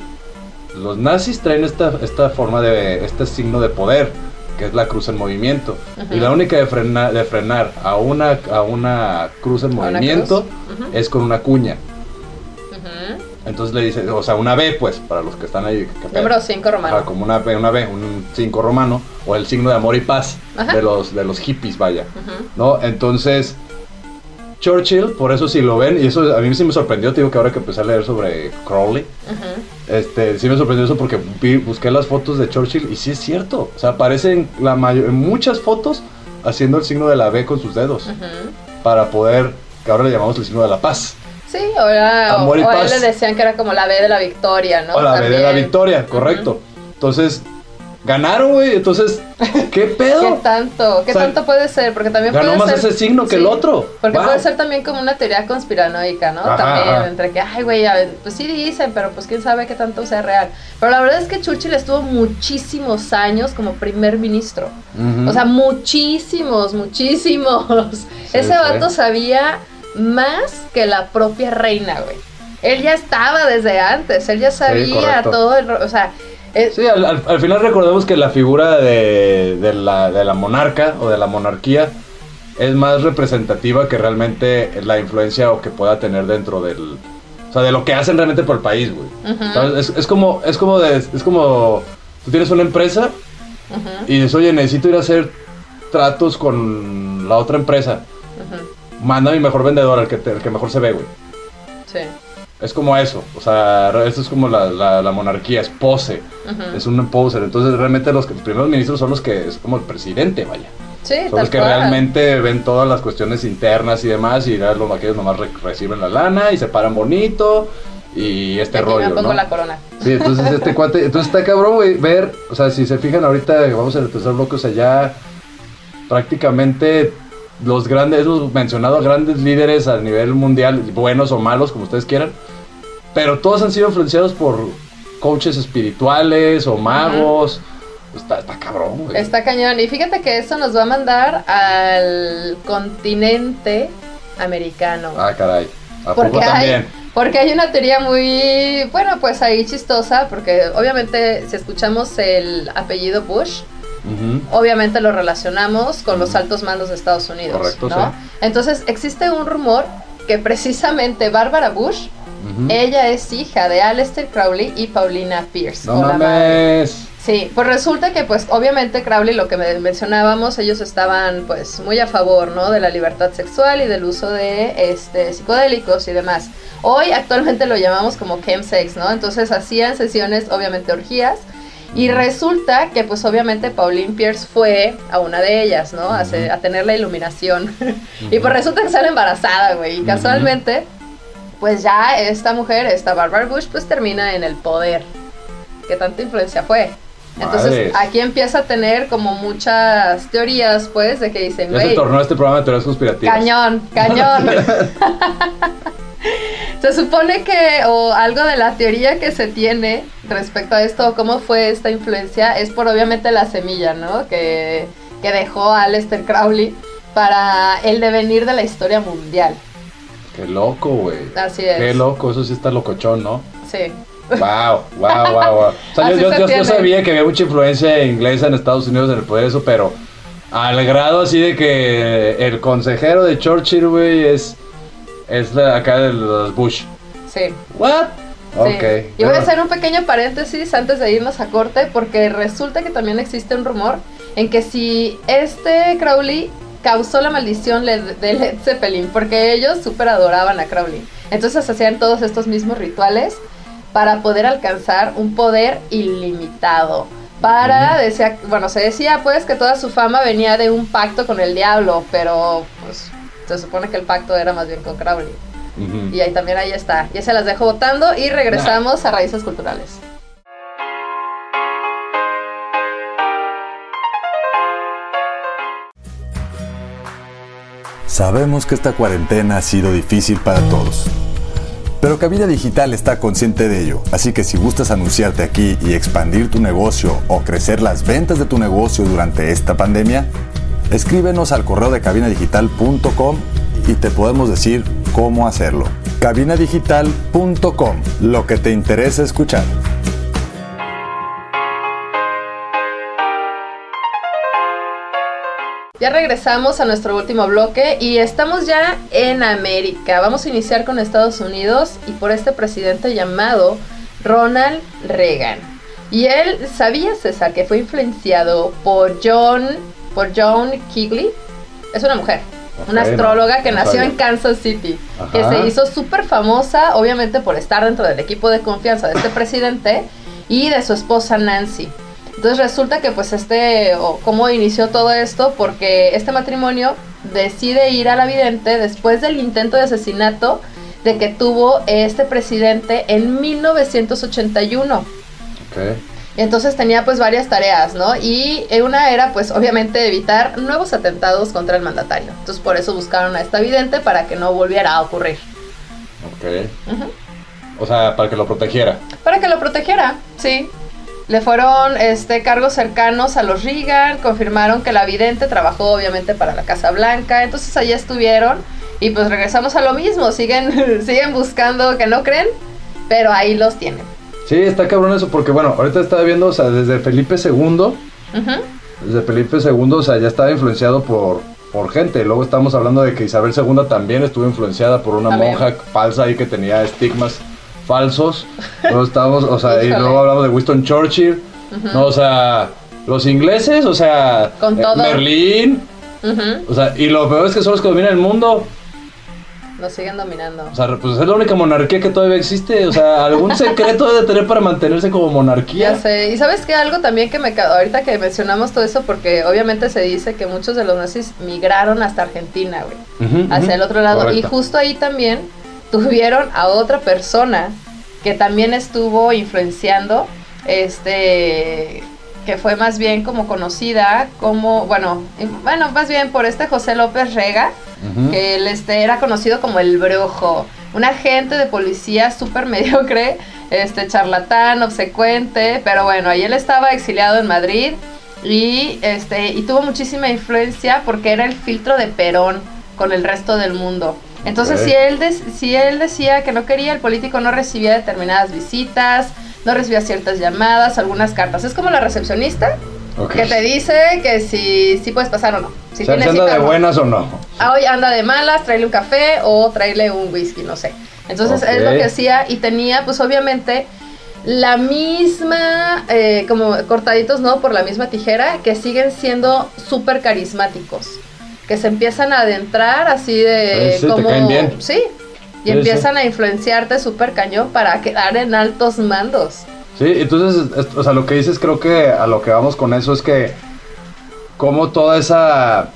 los nazis traen esta, esta forma de, este signo de poder, que es la cruz en movimiento. Y la única de, de frenar a una, a una cruz en movimiento es con una cuña. Entonces le dice, o sea, una B, pues, para los que están ahí.
Número 5 romano.
como una B, una B, un 5 romano, o el signo de amor y paz de los, de los hippies, vaya. ¿No? Entonces, Churchill, por eso si lo ven, y eso a mí sí me sorprendió, te digo que ahora que empecé a leer sobre Crowley, este, sí me sorprendió eso porque busqué las fotos de Churchill y sí es cierto. O sea, aparecen la mayor, en muchas fotos haciendo el signo de la B con sus dedos. Para poder, que ahora le llamamos el signo de la paz.
Sí, o, o, él le decían que era como la B de la victoria, ¿no?
O la B de la victoria, correcto. Entonces, ganaron, güey. Entonces, ¿qué pedo?
¿Qué tanto? ¿Qué tanto puede ser? Porque también
ganó
puede
más ese signo que el otro.
Porque puede ser también como una teoría conspiranoica, ¿no? también, entre que, ay, güey, pues sí dicen, pero pues quién sabe qué tanto sea real. Pero la verdad es que Churchill estuvo muchísimos años como primer ministro. O sea, muchísimos, muchísimos. Ese vato sabía más que la propia reina, güey. Él ya estaba desde antes, él ya sabía todo, el, o sea...
Sí, al, final recordemos que la figura de, la, de la monarca o de la monarquía es más representativa que realmente la influencia o que pueda tener dentro del... O sea, de lo que hacen realmente por el país, güey. es, como, es como, de, es como, tú tienes una empresa y dices, oye, necesito ir a hacer tratos con la otra empresa manda mi mejor vendedor, el que, el que mejor se ve, güey. Sí. Es como eso, o sea, esto es como la, la, monarquía, es pose, es un poser. Entonces, realmente los, primeros ministros son los que es como el presidente, vaya.
Sí,
son los que realmente ven todas las cuestiones internas y demás, y los aquellos nomás reciben la lana y se paran bonito y este
Aquí
rollo.
Me pongo la corona.
Sí, entonces este cuate, entonces está cabrón, güey, ver, o sea, si se fijan ahorita, vamos en el tercer bloque, o sea, ya prácticamente los grandes, hemos mencionado grandes líderes a nivel mundial, buenos o malos, como ustedes quieran, pero todos han sido influenciados por coaches espirituales o magos. Está, está cabrón, güey.
Está cañón. Y fíjate que eso nos va a mandar al continente americano.
Ah, caray. ¿A porque poco también?
Hay, porque hay una teoría muy, bueno, pues ahí chistosa, porque obviamente si escuchamos el apellido Bush, obviamente lo relacionamos con los altos mandos de Estados Unidos. Correcto, ¿no? Entonces existe un rumor que precisamente Barbara Bush, ella es hija de Aleister Crowley y Paulina Pierce.
No mames.
Sí, pues resulta que pues obviamente Crowley, lo que mencionábamos, ellos estaban pues muy a favor, ¿no? De la libertad sexual y del uso de este psicodélicos y demás. Hoy actualmente lo llamamos como chemsex, ¿no? Entonces hacían sesiones, obviamente orgías, y resulta que pues obviamente Pauline Pierce fue a una de ellas, ¿no? A, tener la iluminación. y pues resulta que sale embarazada, güey. Y casualmente, pues ya esta mujer, esta Barbara Bush, pues termina en el poder. ¿Qué tanta influencia fue? Entonces aquí empieza a tener como muchas teorías, pues, de que dicen,
güey. Ya se tornó este programa de teorías conspirativas.
Cañón, cañón. Se supone que, o algo de la teoría que se tiene respecto a esto, cómo fue esta influencia, es por obviamente la semilla, ¿no? Que, que dejó a Aleister Crowley para el devenir de la historia mundial.
Qué loco, güey.
Así es.
Qué loco, eso sí está locochón, ¿no?
Sí.
Wow, wow, wow, wow. O sea, yo, yo, yo, sabía que había mucha influencia inglesa en Estados Unidos en el poder eso, pero Al grado así de que el consejero de Churchill, güey, es, es la, acá de los Bush.
Sí.
¿What? Ok.
Y voy a hacer un pequeño paréntesis antes de irnos a corte, porque resulta que también existe un rumor en que si este Crowley causó la maldición de Led Zeppelin, porque ellos súper adoraban a Crowley. Entonces hacían todos estos mismos rituales para poder alcanzar un poder ilimitado para, decía, bueno, se decía pues que toda su fama venía de un pacto con el diablo, pero pues se supone que el pacto era más bien con Crowley. Y ahí también ahí está. Ya se las dejo votando y regresamos a Raíces Culturales.
Sabemos que esta cuarentena ha sido difícil para todos. Pero Cabina Digital está consciente de ello, así que si gustas anunciarte aquí y expandir tu negocio o crecer las ventas de tu negocio durante esta pandemia, escríbenos al correo de cabinadigital.com y te podemos decir cómo hacerlo. cabinadigital.com, lo que te interesa escuchar.
Ya regresamos a nuestro último bloque y estamos ya en América. Vamos a iniciar con Estados Unidos y por este presidente llamado Ronald Reagan. Y él sabía, César, que fue influenciado por John, por John Kigley. Es una mujer, una astróloga que nació en Kansas City, que se hizo súper famosa, obviamente por estar dentro del equipo de confianza de este presidente y de su esposa Nancy. Entonces resulta que pues este, o cómo inició todo esto, porque este matrimonio decide ir a la vidente después del intento de asesinato de que tuvo este presidente en 1981. Okay. Entonces tenía pues varias tareas, ¿no? Y una era pues obviamente evitar nuevos atentados contra el mandatario. Entonces por eso buscaron a esta vidente para que no volviera a ocurrir.
Ok. O sea, para que lo protegiera.
Para que lo protegiera, sí. Le fueron este, cargos cercanos a los Reagan, confirmaron que la vidente trabajó obviamente para la Casa Blanca, entonces allá estuvieron y pues regresamos a lo mismo, siguen, siguen buscando que no creen, pero ahí los tienen.
Sí, está cabrón eso, porque bueno, ahorita estaba viendo, o sea, desde Felipe II, desde Felipe II, o sea, ya estaba influenciado por, por gente. Luego estamos hablando de que Isabel II también estuvo influenciada por una monja falsa ahí que tenía estigmas falsos. Luego estábamos, o sea, y luego hablamos de Winston Churchill. No, o sea, los ingleses, o sea,
Con todo.
Berlín. O sea, y lo peor es que son los que dominan el mundo.
Nos siguen dominando.
O sea, pues es la única monarquía que todavía existe. O sea, algún secreto debe tener para mantenerse como monarquía.
Ya sé. Y sabes que algo también que me ahorita que mencionamos todo eso, porque obviamente se dice que muchos de los nazis migraron hasta Argentina, güey. hacia el otro lado. Y justo ahí también tuvieron a otra persona que también estuvo influenciando, este, que fue más bien como conocida como, bueno, bueno, más bien por este José López Rega, que él este, era conocido como el brujo, un agente de policía súper mediocre, este, charlatán, obsecuente, pero bueno, ahí él estaba exiliado en Madrid y, este, y tuvo muchísima influencia porque era el filtro de Perón con el resto del mundo. Entonces, si, él si él decía que no quería, el político no recibía determinadas visitas, no recibía ciertas llamadas, algunas cartas. Es como la recepcionista que te dice que si, si puedes pasar o no. Si
anda de buenas o no.
Ah, hoy anda de malas, tráele un café o tráele un whisky, no sé. Entonces, es lo que hacía y tenía, pues obviamente, la misma, eh, como cortaditos, ¿no? Por la misma tijera, que siguen siendo súper carismáticos que se empiezan a adentrar así de
sí, como...
Sí, y empiezan a influenciarte súper cañón para quedar en altos mandos.
Sí, entonces, o sea, lo que dices creo que a lo que vamos con eso es que como toda esa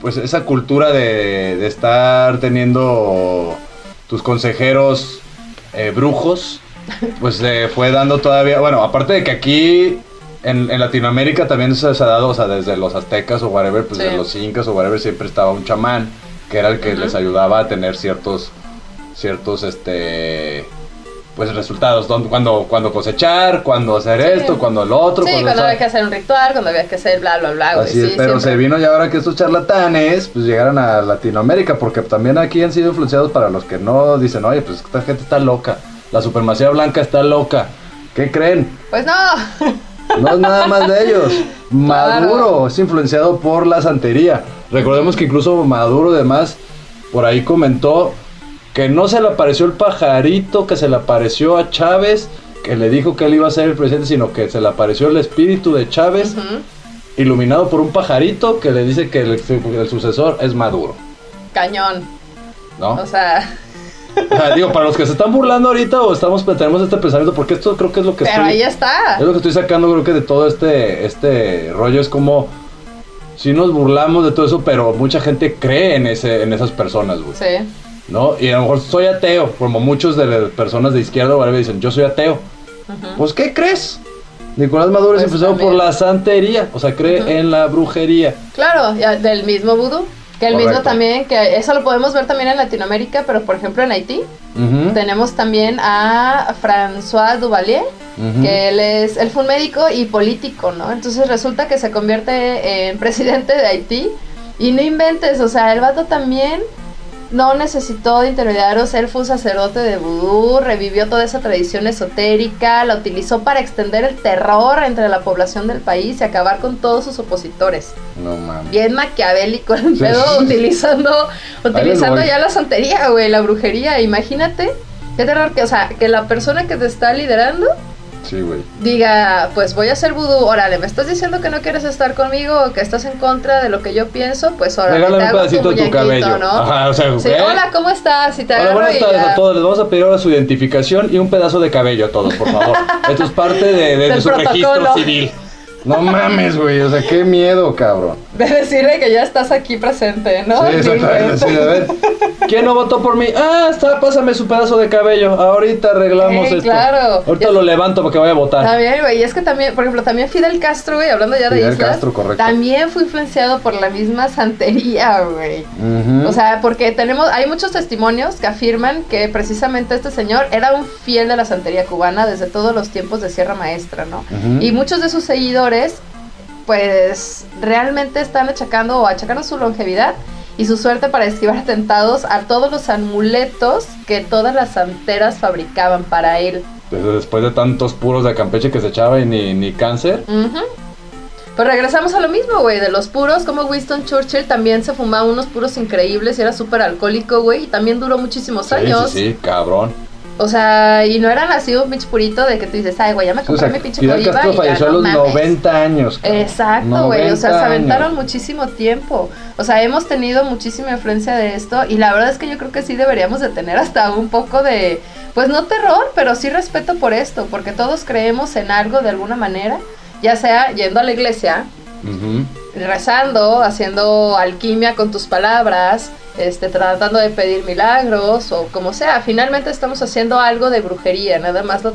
pues esa cultura de, de estar teniendo tus consejeros eh, brujos, pues se fue dando todavía, bueno, aparte de que aquí en, Latinoamérica también se, ha dado, o sea, desde los aztecas o whatever, pues de los incas o whatever, siempre estaba un chamán que era el que les ayudaba a tener ciertos, ciertos, este, pues resultados, cuando, cuando cosechar, cuando hacer esto, cuando lo otro.
Sí, cuando, había que hacer un ritual, cuando había que hacer bla, bla, bla.
Así pero se vino ya ahora que estos charlatanes, pues llegaron a Latinoamérica, porque también aquí han sido influenciados para los que no dicen, oye, pues esta gente está loca, la supremacía blanca está loca. ¿Qué creen?
Pues no.
No es nada más de ellos. Maduro es influenciado por la santería. Recordemos que incluso Maduro, además, por ahí comentó que no se le apareció el pajarito que se le apareció a Chávez, que le dijo que él iba a ser el presidente, sino que se le apareció el espíritu de Chávez, iluminado por un pajarito que le dice que el, sucesor es Maduro.
Cañón.
¿No?
O sea...
digo, para los que se están burlando ahorita o estamos tenemos este pensamiento, porque esto creo que es lo que
Pero ahí está.
Es lo que estoy sacando, creo que de todo este, este rollo es como si nos burlamos de todo eso, pero mucha gente cree en ese, en esas personas, güey.
Sí.
¿No? Y a lo mejor soy ateo, como muchos de las personas de izquierda o dicen, yo soy ateo. Pues, ¿qué crees? Nicolás Maduro es pues por la santería, o sea, cree en la brujería.
Claro, del mismo vudú. Que el mismo también, que eso lo podemos ver también en Latinoamérica, pero por ejemplo en Haití tenemos también a François Duvalier, que él es, él fue un médico y político, ¿no? Entonces resulta que se convierte en presidente de Haití. Y no inventes, o sea, el vato también no necesitó de intermediarios, él fue un sacerdote de vudú, revivió toda esa tradición esotérica, la utilizó para extender el terror entre la población del país y acabar con todos sus opositores.
No mames.
Bien maquiavélico el pedo, utilizando, utilizando ya la santería, güey, la brujería. Imagínate, qué terror que, o sea, que la persona que te está liderando
Sí, güey.
Diga, pues voy a hacer vudú, órale, me estás diciendo que no quieres estar conmigo o que estás en contra de lo que yo pienso, pues órale,
Regálame un pedacito de tu cabello.
¿no?
Ajá, o sea,
sí, hola, ¿cómo estás? Y te
hola, buenas tardes a todos. Les vamos a pedir ahora su identificación y un pedazo de cabello a todos, por favor. Esto es parte de, de su registro civil. No mames, güey, o sea, qué miedo, cabrón.
De decirle que ya estás aquí presente, ¿no?
Sí, exactamente, sí, a ver. ¿Quién no votó por mí? Ah, está, pásame su pedazo de cabello. Ahorita arreglamos esto.
claro.
Ahorita lo levanto para que vaya a votar.
También, güey, y es que también, por ejemplo, también Fidel Castro, güey, hablando ya de
Fidel Castro, correcto.
también fue influenciado por la misma santería, güey. O sea, porque tenemos, hay muchos testimonios que afirman que precisamente este señor era un fiel de la santería cubana desde todos los tiempos de Sierra Maestra, ¿no? Y muchos de sus seguidores pues realmente están achacando o achacando su longevidad y su suerte para esquivar atentados a todos los amuletos que todas las santeras fabricaban para él.
Desde después de tantos puros de Campeche que se echaba y ni, cáncer.
Pues regresamos a lo mismo, güey, de los puros, como Winston Churchill también se fumaba unos puros increíbles y era súper alcohólico, güey, y también duró muchísimos años.
Sí, sí, cabrón.
O sea, y no eran así un pinche purito de que tú dices, ay, güey, ya me compré mi pinche
Fidel Castro falleció a los 90 años.
Exacto, güey. O sea, se aventaron muchísimo tiempo. O sea, hemos tenido muchísima influencia de esto. Y la verdad es que yo creo que sí deberíamos de tener hasta un poco de, pues no terror, pero sí respeto por esto. Porque todos creemos en algo de alguna manera. Ya sea yendo a la iglesia, rezando, haciendo alquimia con tus palabras, este, tratando de pedir milagros o como sea. Finalmente estamos haciendo algo de brujería, nada más lo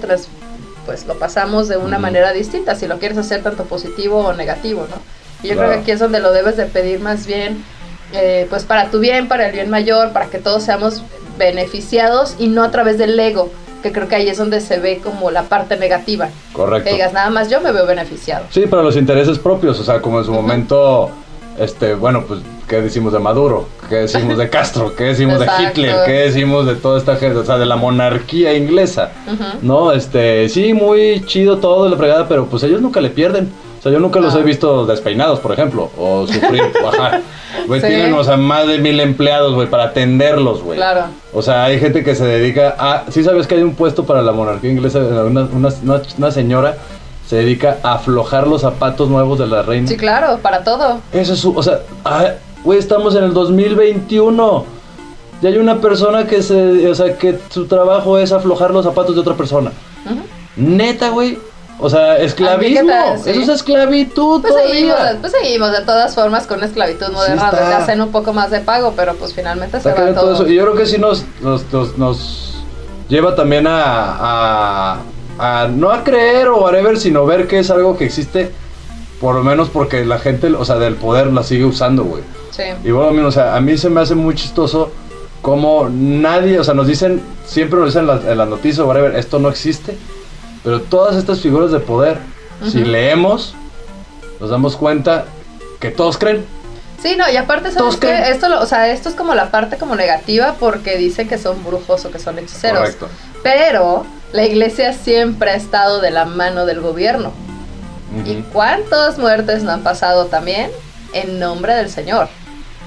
pues lo pasamos de una manera distinta, si lo quieres hacer tanto positivo o negativo, ¿no? Y yo creo que aquí es donde lo debes de pedir más bien, eh, pues para tu bien, para el bien mayor, para que todos seamos beneficiados y no a través del ego, que creo que ahí es donde se ve como la parte negativa.
Correcto.
Que digas, nada más yo me veo beneficiado.
Sí, para los intereses propios, o sea, como en su momento, este, bueno, pues ¿Qué decimos de Maduro? ¿Qué decimos de Castro? ¿Qué decimos de Hitler? ¿Qué decimos de toda esta gente? O sea, de la monarquía inglesa. ¿No? Este, sí, muy chido todo, la fregada, pero pues ellos nunca le pierden. Sea, yo nunca los he visto despeinados, por ejemplo, o sufrir, bajar. Güey, tienen, o sea, más de mil empleados, güey, para atenderlos, güey.
Claro.
O sea, hay gente que se dedica a... ¿Sí sabes que hay un puesto para la monarquía inglesa? Una, una, una señora se dedica a aflojar los zapatos nuevos de la reina.
Sí, claro, para todo.
Eso es su... O sea, ah, Güey, estamos en el 2021. Y hay una persona que se, o sea, que su trabajo es aflojar los zapatos de otra persona. Neta, güey. O sea, esclavismo. Eso es esclavitud
pues Seguimos, pues seguimos de todas formas con esclavitud moderna, sí hacen un poco más de pago, pero pues finalmente se va todo.
Y yo creo que sí nos, nos, nos, lleva también a, a, a, no a creer o whatever, sino ver que es algo que existe, por lo menos porque la gente, o sea, del poder la sigue usando, güey. Y bueno, o sea, a mí se me hace muy chistoso como nadie, o sea, nos dicen, siempre nos dicen en las, noticias, whatever, esto no existe, pero todas estas figuras de poder, si leemos, nos damos cuenta que todos creen.
Sí, no, y aparte sabes que esto, o sea, esto es como la parte como negativa porque dicen que son brujos o que son hechiceros. Correcto. Pero la iglesia siempre ha estado de la mano del gobierno. ¿Y cuántas muertes no han pasado también en nombre del Señor?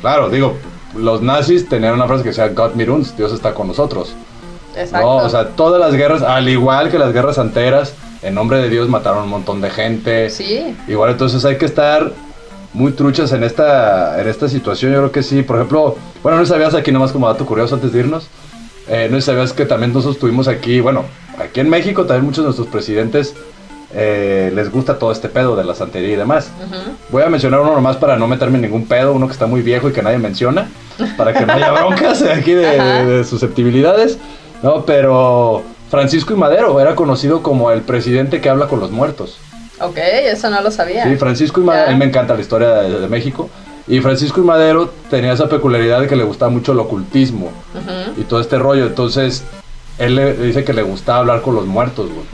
Claro, digo, los nazis tenían una frase que decía God mit uns, Dios está con nosotros. Exacto. No, o sea, todas las guerras, al igual que las guerras anteras, en nombre de Dios mataron un montón de gente.
Sí.
Igual entonces hay que estar muy truchas en esta, en esta situación. Yo creo que sí. Por ejemplo, bueno, no sabías aquí nomás como dato curioso antes de irnos. Eh, no sabías que también nosotros tuvimos aquí, bueno, aquí en México también muchos de nuestros presidentes eh, les gusta todo este pedo de la santería y demás. Voy a mencionar uno nomás para no meterme en ningún pedo, uno que está muy viejo y que nadie menciona, para que no haya broncas aquí de, susceptibilidades. No, pero Francisco y Madero era conocido como el presidente que habla con los muertos.
Ok, eso no lo sabía.
Sí, Francisco y Madero, a mí me encanta la historia de, México. Y Francisco y Madero tenía esa peculiaridad de que le gustaba mucho el ocultismo y todo este rollo. Entonces, él le dice que le gustaba hablar con los muertos, güey.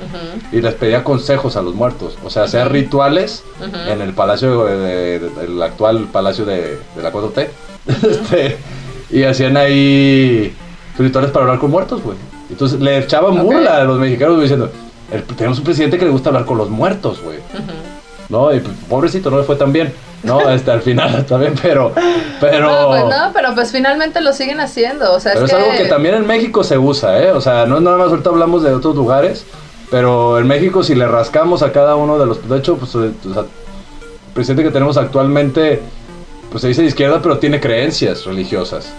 Y les pedía consejos a los muertos. O sea, hacía rituales en el palacio, de, el actual palacio de, la 4T. este, y hacían ahí rituales para hablar con muertos, güey. Entonces le echaban burla a los mexicanos diciendo, tenemos un presidente que le gusta hablar con los muertos, güey. ¿No? Y pues, pobrecito, no le fue tan bien. No, este, al final también, pero, pero...
No, pues no, pero pues finalmente lo siguen haciendo, o sea,
pero
es,
algo que también en México se usa, ¿eh? O sea, no es nada más, ahorita hablamos de otros lugares, pero en México si le rascamos a cada uno de los... De hecho, pues, el presidente que tenemos actualmente, pues se dice de izquierda, pero tiene creencias religiosas.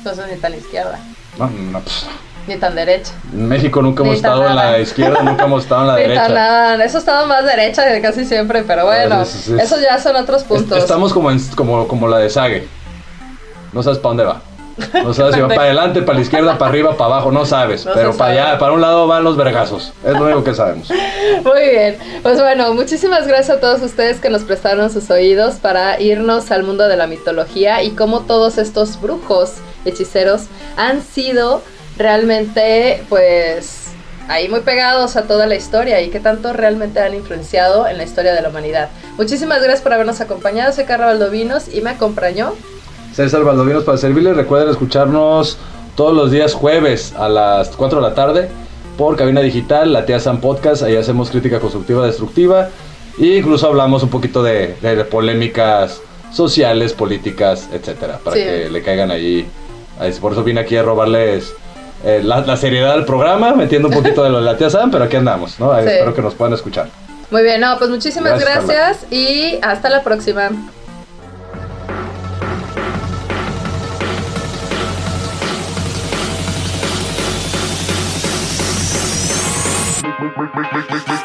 Entonces ni tan izquierda.
No, no, pues...
Ni tan derecha.
En México nunca hemos estado en la izquierda, nunca hemos estado en la derecha.
Tan Eso ha estado más derecha casi siempre, pero bueno, eso ya son otros puntos.
Estamos como, en, como, como la de Sage. No sabes para dónde va. No sabes si va para adelante, para la izquierda, para arriba, para abajo, no sabes. pero para allá, para un lado van los vergazos. Es lo único que sabemos.
Muy bien. Pues bueno, muchísimas gracias a todos ustedes que nos prestaron sus oídos para irnos al mundo de la mitología y cómo todos estos brujos, hechiceros, han sido realmente pues ahí muy pegados a toda la historia y que tanto realmente han influenciado en la historia de la humanidad. Muchísimas gracias por habernos acompañado, soy Carla Valdovinos y me acompañó
César Valdovinos para servirles. Recuerden escucharnos todos los días jueves a las 4 de la tarde por Cabina Digital, la tía Sam Podcast, ahí hacemos crítica constructiva, destructiva e incluso hablamos un poquito de, polémicas sociales, políticas, etcétera, para que le caigan allí. Por eso vine aquí a robarles eh, la, seriedad del programa, metiendo un poquito de lo de la tía Sam, pero aquí andamos, ¿no? Espero que nos puedan escuchar.
Muy bien, no, pues muchísimas gracias, y hasta la próxima.